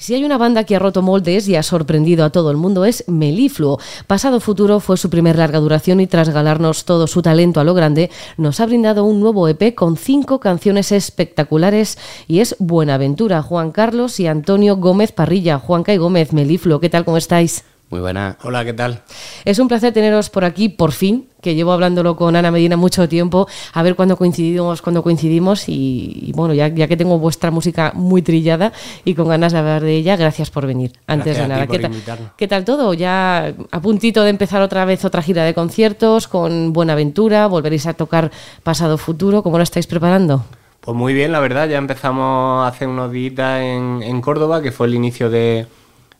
Si hay una banda que ha roto moldes y ha sorprendido a todo el mundo es Melifluo. Pasado Futuro fue su primer larga duración y tras galarnos todo su talento a lo grande, nos ha brindado un nuevo EP con cinco canciones espectaculares y es Buenaventura, Juan Carlos y Antonio Gómez Parrilla. Juanca y Gómez, Melifluo, ¿qué tal? ¿Cómo estáis? Muy buena. Hola, ¿qué tal? Es un placer teneros por aquí, por fin, que llevo hablándolo con Ana Medina mucho tiempo, a ver cuándo coincidimos, cuándo coincidimos y, bueno, ya, ya, que tengo vuestra música muy trillada y con ganas de hablar de ella, gracias por venir. Antes de nada, ¿qué, tal, ¿qué tal todo? Ya a puntito de empezar otra vez otra gira de conciertos con Buenaventura, volveréis a tocar Pasado Futuro, ¿cómo lo estáis preparando? Pues muy bien, la verdad, ya empezamos hace unos días en, en Córdoba, que fue el inicio de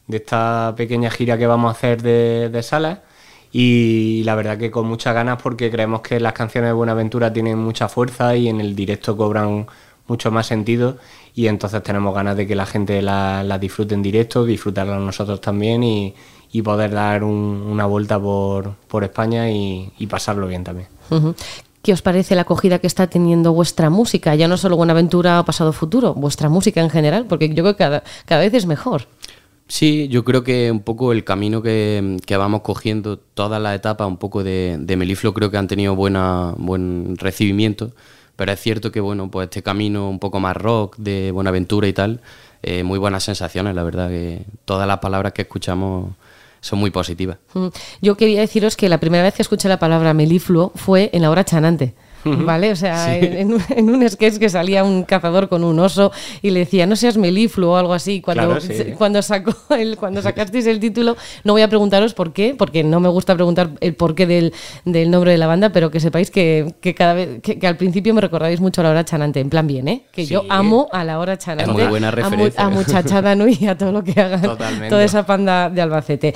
de esta pequeña gira que vamos a hacer de, de salas y la verdad que con muchas ganas porque creemos que las canciones de Buenaventura tienen mucha fuerza y en el directo cobran mucho más sentido y entonces tenemos ganas de que la gente la disfrute en directo, disfrutarlas nosotros también y, y poder dar un, una vuelta por, por España y, pasarlo bien también. ¿Qué os parece la acogida que está teniendo vuestra música? Ya no solo Buenaventura o Pasado Futuro, vuestra música en general, porque yo creo que cada, cada vez es mejor. Sí, yo creo que un poco el camino que, que vamos cogiendo, toda la etapa un poco de, de, Meliflo creo que han tenido buena, buen recibimiento, pero es cierto que bueno, pues este camino un poco más rock de Buenaventura y tal, eh, muy buenas sensaciones, la verdad que todas las palabras que escuchamos son muy positivas. Yo quería deciros que la primera vez que escuché la palabra melifluo fue en la hora chanante. ¿Vale? O sea, sí. en, un, en, un sketch que salía un cazador con un oso y le decía, no seas melifluo o algo así. Cuando, claro, sí. cuando, sacó el, cuando sacasteis el título, no voy a preguntaros por qué, porque no me gusta preguntar el porqué del, del nombre de la banda, pero que sepáis que, que cada vez que, que, al principio me recordáis mucho a la hora chanante, en plan bien, ¿eh? Que sí. yo amo a la hora chanante. Es muy buena referencia. A, a Muchachada Nui y a todo lo que hagan Totalmente. toda esa panda de Albacete.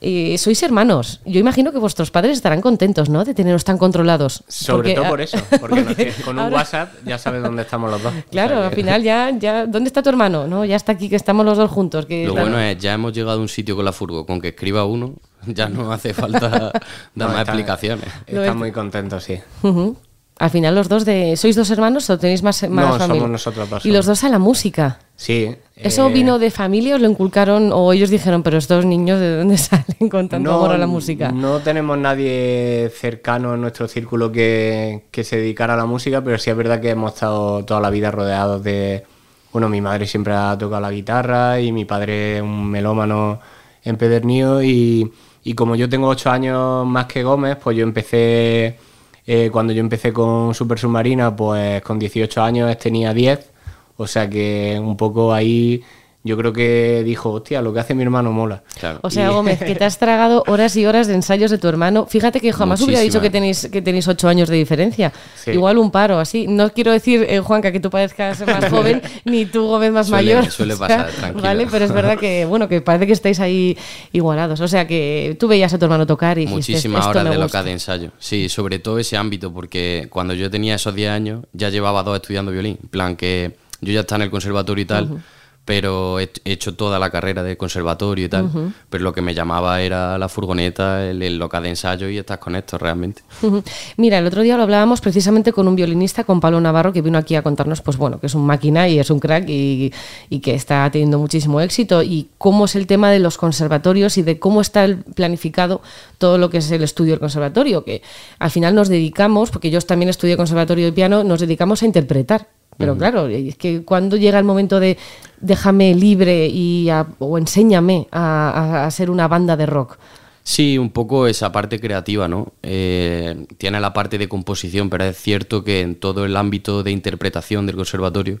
Y sois hermanos. Yo imagino que vuestros padres estarán contentos, ¿no? De teneros tan controlados. Sobre porque, todo por eso, porque, porque con un ahora... WhatsApp ya sabes dónde estamos los dos. Claro, o sea, al final ya, ya, ¿dónde está tu hermano? No, ya está aquí, que estamos los dos juntos. Que Lo bueno es, ya hemos llegado a un sitio con la furgo, con que escriba uno, ya no hace falta dar no, más está, explicaciones. Está muy contento, sí. Uh -huh. Al final los dos de... ¿Sois dos hermanos o tenéis más, más no, familia? somos nosotros dos. Y los dos a la música. Sí. ¿Eso eh... vino de familia, os lo inculcaron o ellos dijeron, pero estos niños de dónde salen con tanto no, amor a la música? No tenemos nadie cercano en nuestro círculo que, que, se dedicara a la música, pero sí es verdad que hemos estado toda la vida rodeados de... Bueno, mi madre siempre ha tocado la guitarra y mi padre un melómano empedernido y, y como yo tengo ocho años más que Gómez, pues yo empecé... Eh, cuando yo empecé con Super Submarina, pues con 18 años tenía 10, o sea que un poco ahí yo creo que dijo, hostia, lo que hace mi hermano mola. Claro. O sea, y... Gómez, que te has tragado horas y horas de ensayos de tu hermano. Fíjate que jamás Muchísima. hubiera dicho que tenéis, que tenéis ocho años de diferencia. Sí. Igual un paro, así. No quiero decir, eh, Juanca, que tú parezcas más joven, ni tú, Gómez, más suele, mayor. Suele pasar, tranquilo. Vale, pero es verdad que, bueno, que parece que estáis ahí igualados. O sea, que tú veías a tu hermano tocar y Muchísimas horas de loca de ensayo. Sí, sobre todo ese ámbito, porque cuando yo tenía esos 10 años, ya llevaba dos estudiando violín. En plan, que yo ya estaba en el conservatorio y tal. Uh -huh pero he hecho toda la carrera de conservatorio y tal, uh -huh. pero lo que me llamaba era la furgoneta, el, el local de ensayo y estás con esto realmente. Uh -huh. Mira, el otro día lo hablábamos precisamente con un violinista, con Pablo Navarro, que vino aquí a contarnos, pues bueno, que es un máquina y es un crack y, y que está teniendo muchísimo éxito y cómo es el tema de los conservatorios y de cómo está planificado todo lo que es el estudio del conservatorio, que al final nos dedicamos, porque yo también estudié conservatorio de piano, nos dedicamos a interpretar pero uh -huh. claro, es que cuando llega el momento de déjame libre y a, o enséñame a, a, ser una banda de rock. Sí, un poco esa parte creativa, ¿no? Eh, tiene la parte de composición, pero es cierto que en todo el ámbito de interpretación del conservatorio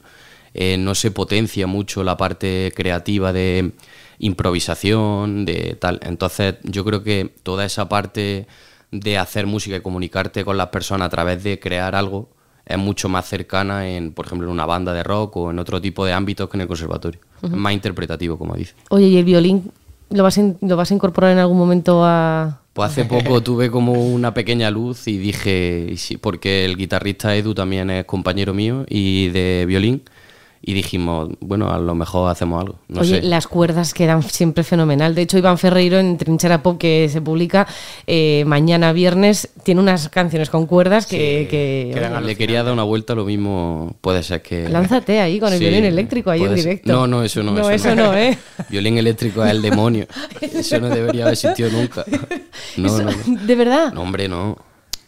eh, no se potencia mucho la parte creativa de improvisación, de tal. Entonces yo creo que toda esa parte de hacer música y comunicarte con las personas a través de crear algo, es mucho más cercana en, por ejemplo, en una banda de rock o en otro tipo de ámbitos que en el conservatorio. Uh -huh. Es más interpretativo, como dice. Oye, ¿y el violín lo vas, a, lo vas a incorporar en algún momento a...? Pues hace poco tuve como una pequeña luz y dije, porque el guitarrista Edu también es compañero mío y de violín, y dijimos, bueno, a lo mejor hacemos algo. No Oye, sé. las cuerdas quedan siempre fenomenal. De hecho, Iván Ferreiro en Trinchera Pop, que se publica eh, mañana viernes, tiene unas canciones con cuerdas que... Sí, que- quedan oye, Le quería dar una vuelta, lo mismo puede ser que... Lánzate ahí con el Sí, violín eléctrico, ahí en directo. No, no, eso no. No, eso no, ¿eh? Violín eléctrico es el demonio. Eso no debería haber existido nunca. No, no, no. ¿De verdad? No, hombre, no.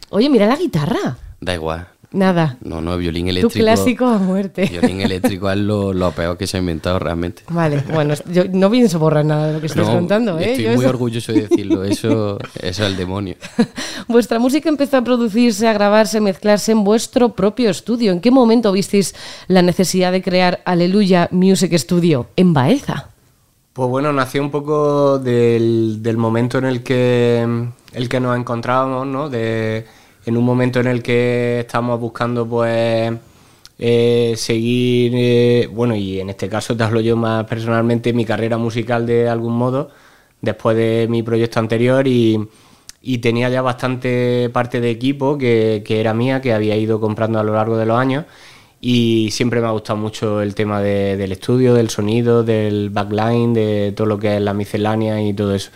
Oye, mira la guitarra. Da igual. Nada. No, no, violín Tu eléctrico. clásico a muerte. Violín eléctrico es lo, lo peor que se ha inventado realmente. Vale, bueno, yo no pienso borrar nada de lo que estás No, contando, ¿eh? Estoy Yo muy eso- orgulloso de decirlo. Eso, eso es el demonio. Vuestra música empezó a producirse, a grabarse, mezclarse en vuestro propio estudio. ¿En qué momento visteis la necesidad de crear Aleluya Music Studio en Baeza? Pues bueno, nació un poco del, del momento en el que, el que nos encontrábamos, ¿no? De, en un momento en el que estábamos buscando, pues, eh, seguir, eh, bueno, y en este caso te hablo yo más personalmente, mi carrera musical de algún modo, después de mi proyecto anterior y, tenía ya bastante parte de equipo que, que era mía, que había ido comprando a lo largo de los años y siempre me ha gustado mucho el tema de- del estudio, del sonido, del backline, de todo lo que es la miscelánea y todo eso.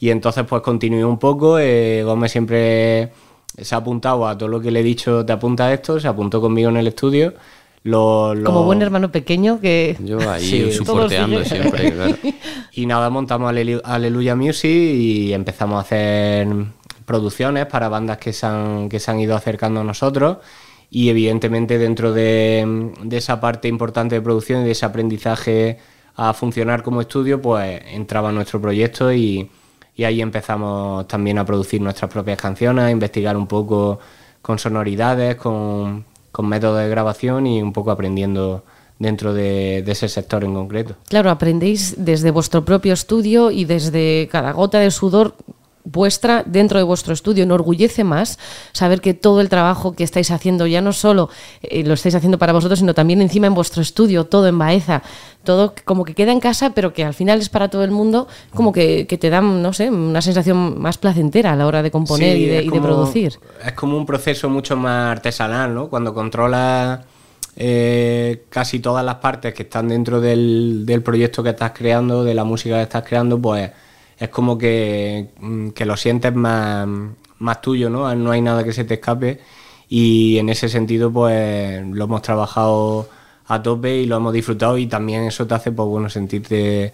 Y entonces pues continué un poco, eh, Gómez siempre se ha apuntado a todo lo que le he dicho, te apunta a esto, se apuntó conmigo en el estudio. Lo, lo- Como buen hermano pequeño que... Yo ahí Sí, soporteando siempre, claro. Y nada, montamos Alelu- Aleluya Music y empezamos a hacer producciones para bandas que se han, que se han ido acercando a nosotros. Y evidentemente dentro de, de esa parte importante de producción y de ese aprendizaje a funcionar como estudio, pues entraba nuestro proyecto y, y ahí empezamos también a producir nuestras propias canciones, a investigar un poco con sonoridades, con, con métodos de grabación y un poco aprendiendo dentro de- de ese sector en concreto. Claro, aprendéis desde vuestro propio estudio y desde cada gota de sudor vuestra dentro de vuestro estudio. Enorgullece más saber que todo el trabajo que estáis haciendo ya no solo eh, lo estáis haciendo para vosotros, sino también encima en vuestro estudio, todo en Baeza, todo como que queda en casa, pero que al final es para todo el mundo, como que, que te dan, no sé, una sensación más placentera a la hora de componer Sí, y, de, y producir. Es como un proceso mucho más artesanal, ¿no? Cuando controlas eh, casi todas las partes que están dentro del, del proyecto que estás creando, de la música que estás creando, pues es como que, mm, que lo sientes más, más tuyo, ¿no? No hay nada que se te escape y en ese sentido, pues lo hemos trabajado a tope y lo hemos disfrutado y también eso te hace, pues bueno, sentirte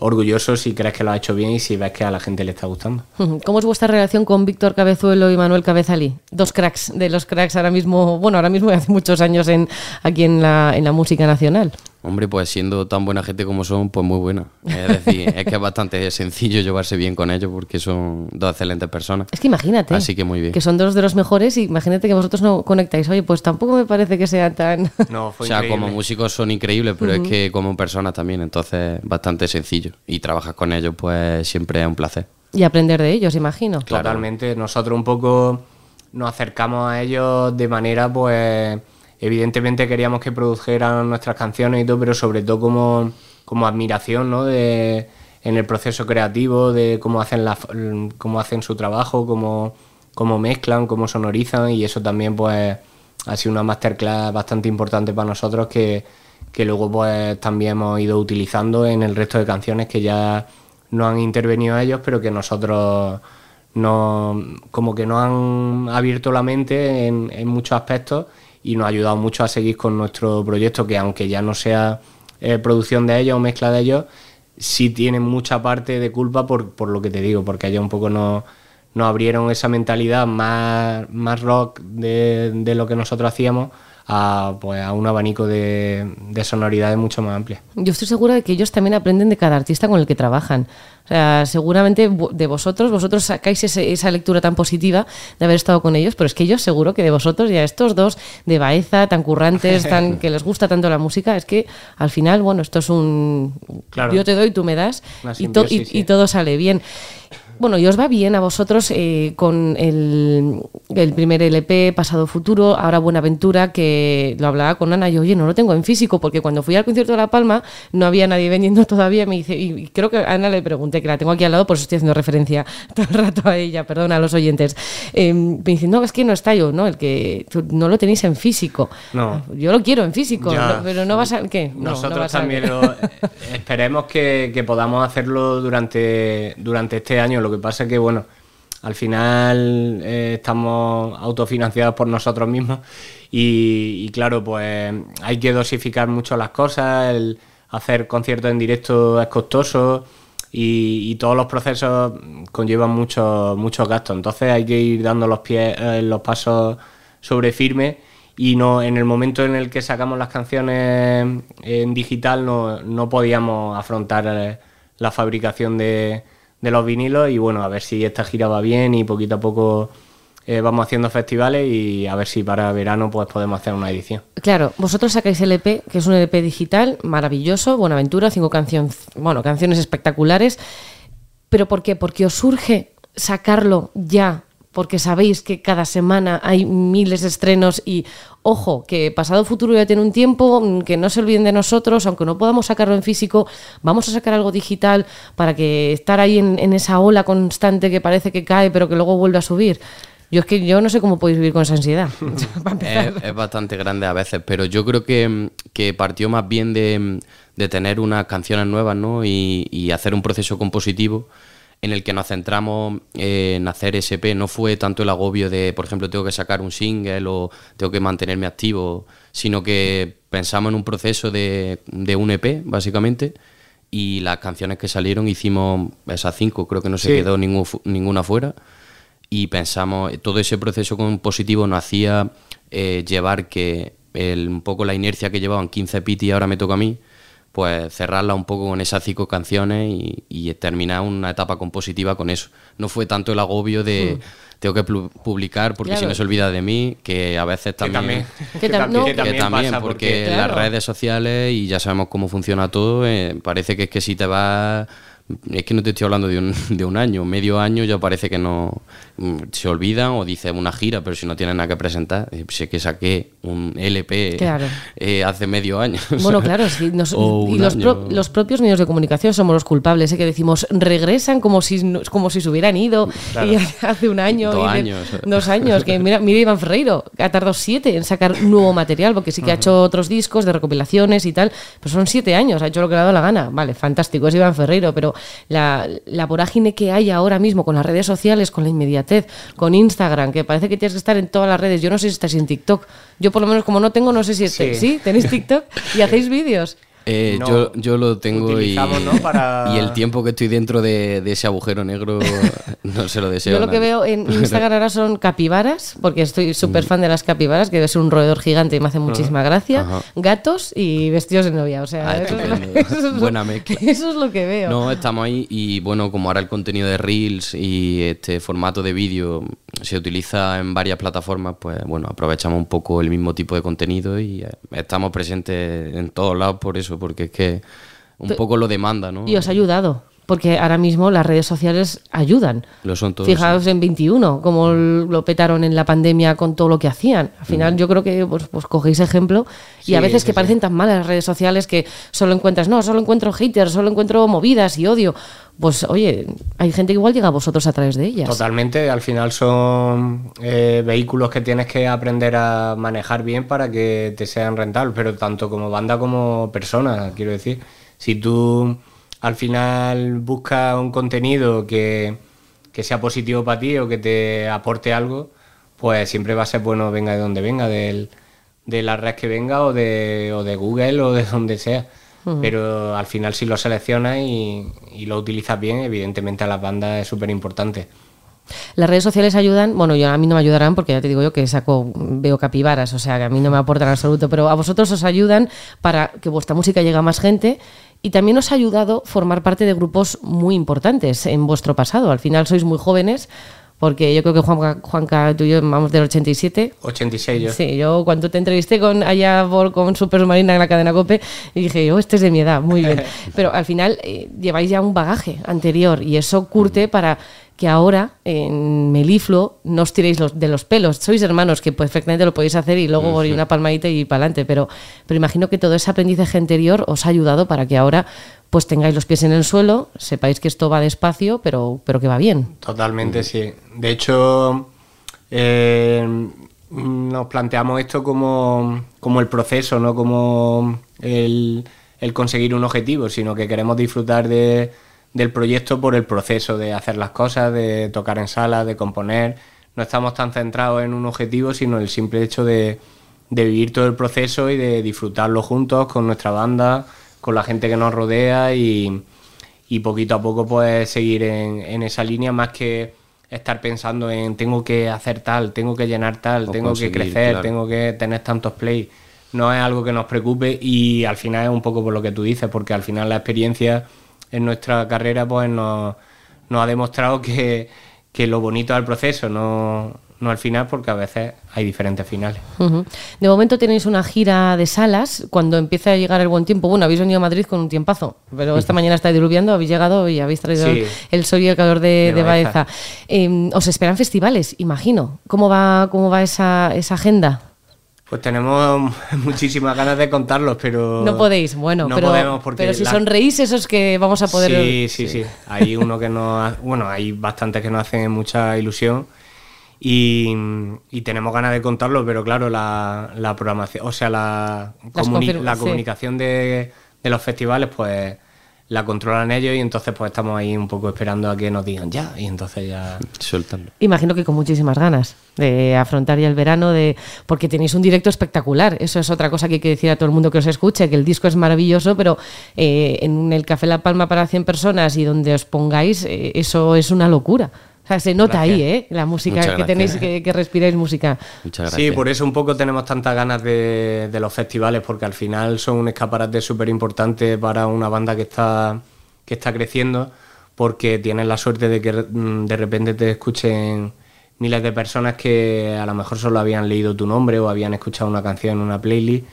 orgulloso si crees que lo has hecho bien y si ves que a la gente le está gustando. ¿Cómo es vuestra relación con Víctor Cabezuelo y Manuel Cabezalí? Dos cracks de los cracks ahora mismo, bueno, ahora mismo hace muchos años en, aquí en la, en la música nacional. Hombre, pues siendo tan buena gente como son, pues muy buena. Es decir, es que es bastante sencillo llevarse bien con ellos porque son dos excelentes personas. Es que imagínate. Así que muy bien. Que son dos de los mejores y imagínate que vosotros no conectáis. Oye, pues tampoco me parece que sea tan... No, O fue sea, increíble. como músicos son increíbles, pero es que como personas también, entonces bastante sencillo. Y trabajar con ellos, pues siempre es un placer. y aprender de ellos, imagino. Claro. Totalmente. Nosotros un poco nos acercamos a ellos de manera, pues, evidentemente queríamos que produjeran nuestras canciones y todo, pero sobre todo como, como admiración, ¿no? De, en el proceso creativo, de cómo hacen, la, cómo hacen su trabajo, cómo, cómo mezclan, cómo sonorizan y eso también, pues, ha sido una masterclass bastante importante para nosotros que, que luego, pues, también hemos ido utilizando en el resto de canciones que ya no han intervenido ellos, pero que nosotros no, como que nos han abierto la mente en, en muchos aspectos y nos ha ayudado mucho a seguir con nuestro proyecto, que aunque ya no sea eh, producción de ellos o mezcla de ellos, sí tienen mucha parte de culpa por, por lo que te digo, porque ellos un poco nos, abrieron esa mentalidad más, más rock de, de lo que nosotros hacíamos a, pues, a un abanico de, de sonoridades mucho más amplias. Yo estoy segura de que ellos también aprenden de cada artista con el que trabajan. O sea, seguramente de vosotros, vosotros sacáis ese- esa lectura tan positiva de haber estado con ellos, pero es que ellos seguro que de vosotros y a estos dos de Baeza, tan currantes, tan que les gusta tanto la música, es que al final, bueno, esto es un... Claro. Yo te doy, tú me das y, to- y- sí. y todo sale bien. Bueno, y os va bien a vosotros eh, con el, el primer LP, Pasado Futuro, ahora Buenaventura, que lo hablaba con Ana, y oye, no lo tengo en físico, porque cuando fui al concierto de La Palma no había nadie vendiendo todavía, me dice, y creo que a Ana le pregunté, que la tengo aquí al lado, por eso estoy haciendo referencia todo el rato a ella, perdón, a los oyentes. Eh, me dice, no, es que no está yo, ¿no? El que no lo tenéis en físico. No. Yo lo quiero en físico, pero no vas a... ¿Qué? Nosotros también lo, esperemos que, que, podamos hacerlo durante, durante este año. Lo que pasa es que, bueno, al final eh, estamos autofinanciados por nosotros mismos y, claro, pues hay que dosificar mucho las cosas. El hacer conciertos en directo es costoso. Y, todos los procesos conllevan muchos muchos gastos. Entonces hay que ir dando los pies, eh, los pasos sobre firme y no en el momento en el que sacamos las canciones en digital no, no podíamos afrontar eh, la fabricación de, de, los vinilos y bueno, a ver si esta gira va bien y poquito a poco eh, vamos haciendo festivales y a ver si para verano pues podemos hacer una edición. Claro, vosotros sacáis el EP, que es un EP digital maravilloso, Buenaventura, cinco canciones, bueno, canciones espectaculares, pero ¿por qué? Porque os surge sacarlo ya porque sabéis que cada semana hay miles de estrenos y ojo, que pasado futuro ya tiene un tiempo, mm, que no se olviden de nosotros, aunque no podamos sacarlo en físico, vamos a sacar algo digital para que estar ahí en, esa ola constante que parece que cae pero que luego vuelve a subir. Yo es que yo no sé cómo podéis vivir con esa ansiedad. es, bastante grande a veces, pero yo creo que, partió más bien de, tener unas canciones nuevas ¿no? y, y hacer un proceso compositivo en el que nos centramos en hacer SP. No fue tanto el agobio de, por ejemplo, tengo que sacar un single o tengo que mantenerme activo, sino que pensamos en un proceso de, de un EP, básicamente, y las canciones que salieron hicimos esas cinco, creo que no se quedó ningún, ninguna fuera. Y pensamos, todo ese proceso compositivo nos hacía eh, llevar que el, un poco la inercia que llevaban 15 piti y ahora me toca a mí, pues cerrarla un poco con esas cinco canciones y, terminar una etapa compositiva con eso. No fue tanto el agobio de hmm. tengo que publicar porque si no se olvida de mí, que a veces también... Que también, porque, las redes sociales y ya sabemos cómo funciona todo, eh, parece que es que si te vas es que no te estoy hablando de un, de un año, medio año ya parece que no mm, se olvidan o dice una gira, pero si no tienen nada que presentar, eh, sé que saqué un LP eh, hace medio año. Bueno, claro, sí, y los, los, propios medios de comunicación somos los culpables, ¿eh? que decimos regresan como si como si se hubieran ido y hace un año, dos años, dos años, que mira, mira Iván Ferreiro, ha tardado siete en sacar nuevo material, porque sí que ha hecho otros discos de recopilaciones y tal, pero son siete años, ha hecho lo que le ha dado la gana, vale, fantástico, es Iván Ferreiro, pero la, la vorágine que hay ahora mismo con las redes sociales, con la inmediatez, con Instagram, que parece que tienes que estar en todas las redes. Yo no sé si estás en TikTok. Yo por lo menos como no tengo, no sé si estáis. ¿Sí? ¿Tenéis TikTok? ¿Y hacéis vídeos? Eh, yo, yo, lo tengo y, y, el tiempo que estoy dentro de, ese agujero negro no se lo deseo. Yo lo que veo en Instagram ahora son capibaras, porque estoy súper fan de las capibaras, que es un roedor gigante y me hace muchísima gracia. Gatos y vestidos de novia. O sea, ah, eso, es lo, que veo. No, estamos ahí y bueno, como ahora el contenido de Reels y este formato de vídeo se utiliza en varias plataformas, pues bueno, aprovechamos un poco el mismo tipo de contenido y eh, estamos presentes en todos lados por eso porque es que un poco lo demanda, ¿no? Y os ha ayudado, porque ahora mismo las redes sociales ayudan. Lo son todos. Fijaos en 21, como lo petaron en la pandemia con todo lo que hacían. Al final yo creo que pues, pues cogéis ejemplo y a veces que parecen tan malas las redes sociales que solo encuentras, no, solo encuentro haters, solo encuentro movidas y odio. Pues oye, hay gente que igual llega a vosotros a través de ellas. Totalmente, al final son eh, vehículos que tienes que aprender a manejar bien para que te sean rentables, pero tanto como banda como persona, quiero decir. Si tú al final buscas un contenido que, sea positivo para ti o que te aporte algo, pues siempre va a ser bueno, venga de donde venga, de la red que venga o de, o de Google o de donde sea. Pero al final si lo seleccionas y, y, lo utilizas bien, evidentemente a las bandas es súper importante. Las redes sociales ayudan, bueno, yo, a mí no me ayudarán porque ya te digo yo que saco, veo capibaras, o sea, que a mí no me aportan absoluto, pero a vosotros os ayudan para que vuestra música llegue a más gente y también os ha ayudado formar parte de grupos muy importantes en vuestro pasado. Al final sois muy jóvenes, porque yo creo que Juanca, Juanca tú y yo vamos del 87. 86 yo. Sí, yo cuando te entrevisté con allá por, con Super Marina en la cadena COPE, y dije, oh, este es de mi edad, muy bien. Pero al final eh, lleváis ya un bagaje anterior y eso curte para que ahora en Melifluo no os tiréis los, de los pelos. Sois hermanos que perfectamente lo podéis hacer y luego uh una palmadita y para adelante, pero, pero imagino que todo ese aprendizaje anterior os ha ayudado para que ahora pues tengáis los pies en el suelo, sepáis que esto va despacio, pero, pero que va bien. Totalmente, sí. De hecho, eh, nos planteamos esto como, como el proceso, no como el, el conseguir un objetivo, sino que queremos disfrutar de del proyecto por el proceso de hacer las cosas, de tocar en sala, de componer. No estamos tan centrados en un objetivo, sino el simple hecho de, vivir todo el proceso y de disfrutarlo juntos con nuestra banda, con la gente que nos rodea y, poquito a poco pues seguir en, esa línea más que estar pensando en tengo que hacer tal, tengo que llenar tal, tengo que crecer, tengo que tener tantos plays. No es algo que nos preocupe y al final es un poco por lo que tú dices, porque al final la experiencia en nuestra carrera pues nos, ha demostrado que, lo bonito del proceso, no, no al final, porque a veces hay diferentes finales. De momento tenéis una gira de salas. Cuando empieza a llegar el buen tiempo, bueno, habéis venido a Madrid con un tiempazo, pero esta mañana está diluviando, habéis llegado y habéis traído el sol y el calor de, Baeza. Em, os esperan festivales, imagino. ¿Cómo va, cómo va esa, esa agenda? Pues tenemos muchísimas ganas de contarlos, pero... No podéis, bueno, pero, pero si sonreís esos que vamos a poder... Sí, sí, sí. Hay uno que no... Bueno, hay bastantes que nos hacen mucha ilusión y, tenemos ganas de contarlos, pero claro, la, programación, o sea, la, la comunicación de, de los festivales, pues la controlan ellos y entonces pues estamos ahí un poco esperando a que nos digan ya y entonces ya soltando. Imagino que con muchísimas ganas de afrontar ya el verano de porque tenéis un directo espectacular. Eso es otra cosa que hay que decir a todo el mundo que os escuche, que el disco es maravilloso, pero eh, en el Café La Palma para 100 personas y donde os pongáis, eh, eso es una locura. O sea, se nota ahí, ¿eh? La música que tenéis, que, que, respiráis música. Muchas gracias. Sí, por eso un poco tenemos tantas ganas de, los festivales, porque al final son un escaparate súper importante para una banda que está, que está creciendo, porque tienes la suerte de que mm, de repente te escuchen miles de personas que a lo mejor solo habían leído tu nombre o habían escuchado una canción en una playlist.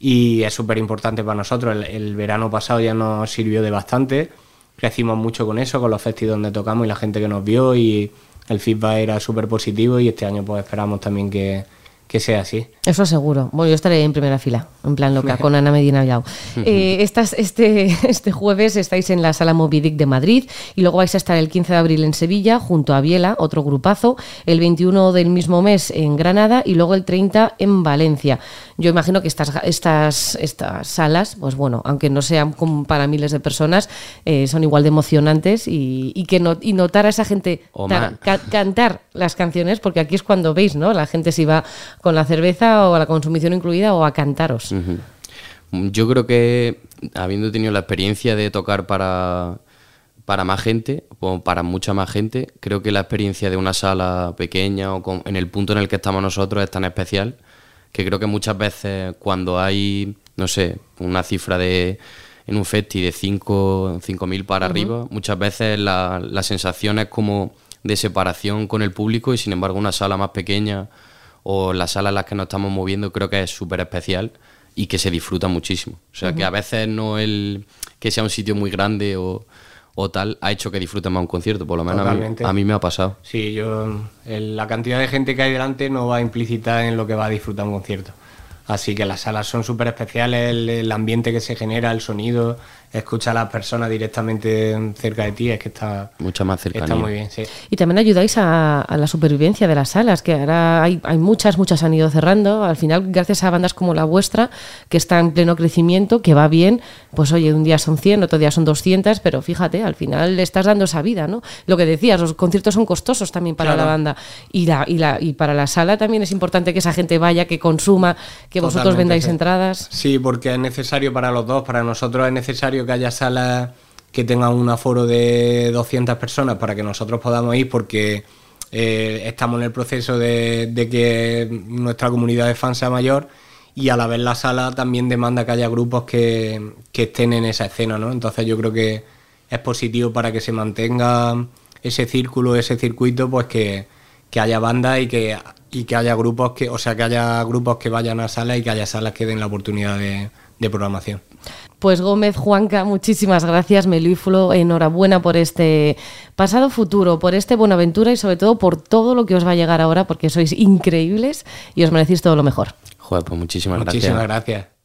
Y es súper importante para nosotros. El, el verano pasado ya nos sirvió de bastante crecimos mucho con eso, con los festivales donde tocamos y la gente que nos vio y el feedback era súper positivo y este año pues esperamos también que, que sea así. Eso seguro. Bueno, yo estaré en primera fila, en plan loca, con Ana Medina Villau. Eh, este, este jueves estáis en la Sala Movidic de Madrid y luego vais a estar el 15 de abril en Sevilla junto a Biela, otro grupazo, el 21 del mismo mes en Granada y luego el 30 en Valencia. Yo imagino que estas, estas, estas salas, pues bueno, aunque no sean como para miles de personas, eh, son igual de emocionantes y, que no, y notar a esa gente cantar las canciones, porque aquí es cuando veis, ¿no? La gente si va con la cerveza o a la consumición incluida o a cantaros. Yo creo que habiendo tenido la experiencia de tocar para, para más gente, o para mucha más gente, creo que la experiencia de una sala pequeña o en el punto en el que estamos nosotros es tan especial que creo que muchas veces cuando hay, no sé, una cifra de en un festi de 5.000 para arriba, muchas veces la, la sensación es como de separación con el público y sin embargo una sala más pequeña o la sala en la que nos estamos moviendo creo que es súper especial y que se disfruta muchísimo. O sea, que a veces no el que sea un sitio muy grande o, tal ha hecho que disfruten más un concierto, por lo menos a mí, me ha pasado. Sí, yo la cantidad de gente que hay delante no va implícita en lo que va a disfrutar un concierto. Así que las salas son súper especiales, el, ambiente que se genera, el sonido, escucha a las personas directamente cerca de ti, es que está, Mucha más está muy bien. Sí. Y también ayudáis a, la supervivencia de las salas, que ahora hay, hay, muchas, muchas han ido cerrando. Al final, gracias a bandas como la vuestra, que está en pleno crecimiento, que va bien, pues oye, un día son 100, otro día son 200, pero fíjate, al final le estás dando esa vida, ¿no? Lo que decías, los conciertos son costosos también para la banda y, la, y, la, y para la sala también es importante que esa gente vaya, que consuma, que vosotros vendáis entradas. Sí, porque es necesario para los dos. Para nosotros es necesario que haya salas que tengan un aforo de 200 personas para que nosotros podamos ir, porque eh, estamos en el proceso de, que nuestra comunidad de fans sea mayor y a la vez la sala también demanda que haya grupos que, estén en esa escena, ¿no? Entonces yo creo que es positivo para que se mantenga ese círculo, ese circuito, pues que, que haya bandas y que y que haya grupos que, o sea, que haya grupos que vayan a salas y que haya salas que den la oportunidad de, programación. Pues Gómez, Juanca, muchísimas gracias. Melífulo, enhorabuena por este pasado futuro, por este Buenaventura y sobre todo por todo lo que os va a llegar ahora, porque sois increíbles y os merecéis todo lo mejor. Joder, pues muchísimas, muchísimas gracias.